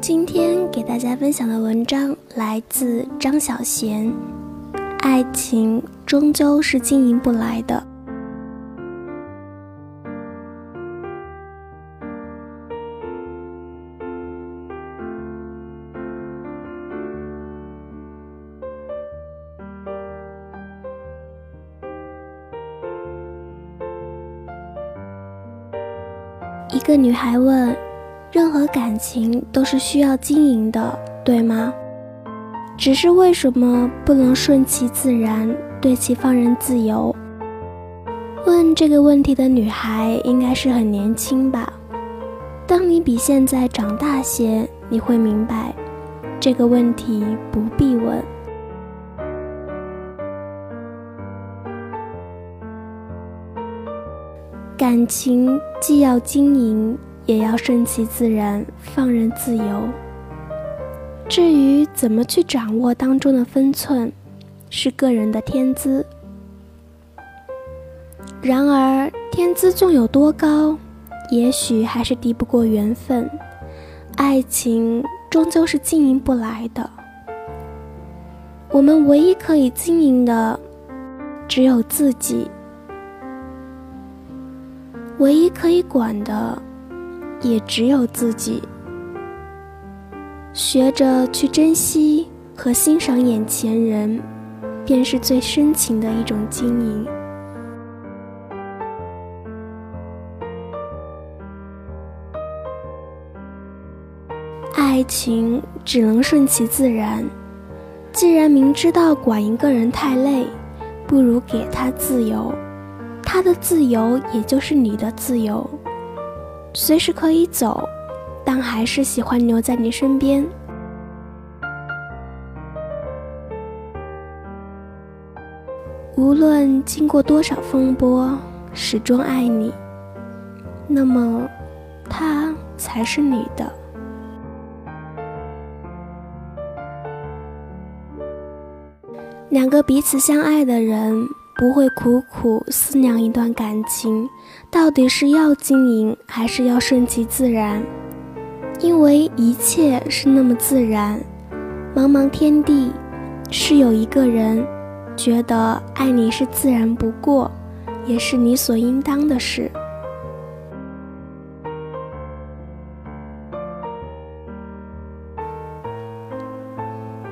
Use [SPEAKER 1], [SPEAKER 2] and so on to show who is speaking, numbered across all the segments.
[SPEAKER 1] 今天给大家分享的文章来自张小娴，爱情终究是经营不来的。一个女孩问：“任何感情都是需要经营的，对吗？只是为什么不能顺其自然，对其放任自由？”问这个问题的女孩应该是很年轻吧？当你比现在长大些，你会明白，这个问题不必问。感情既要经营，也要顺其自然，放任自由。至于怎么去掌握当中的分寸，是个人的天资。然而，天资纵有多高，也许还是敌不过缘分。爱情终究是经营不来的。我们唯一可以经营的，只有自己。唯一可以管的，也只有自己。学着去珍惜和欣赏眼前人，便是最深情的一种经营。爱情只能顺其自然。既然明知道管一个人太累，不如给他自由。他的自由，也就是你的自由，随时可以走，但还是喜欢留在你身边。无论经过多少风波，始终爱你，那么他才是你的。两个彼此相爱的人。不会苦苦思量一段感情到底是要经营还是要顺其自然，因为一切是那么自然。茫茫天地，是有一个人觉得爱你是自然不过，也是理所应当的事。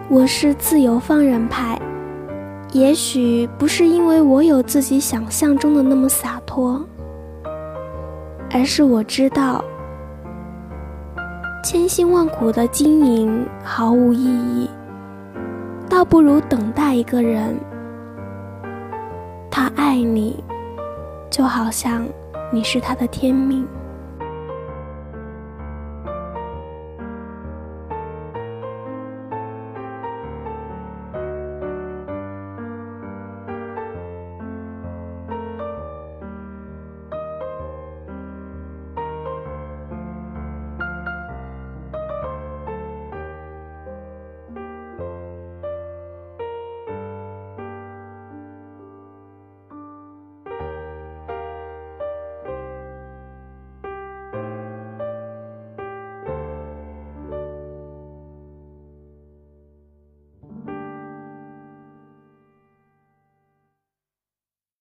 [SPEAKER 1] 我是自由放任派。也许不是因为我有自己想象中的那么洒脱，而是我知道，千辛万苦的经营毫无意义，倒不如等待一个人，他爱你，就好像你是他的天命。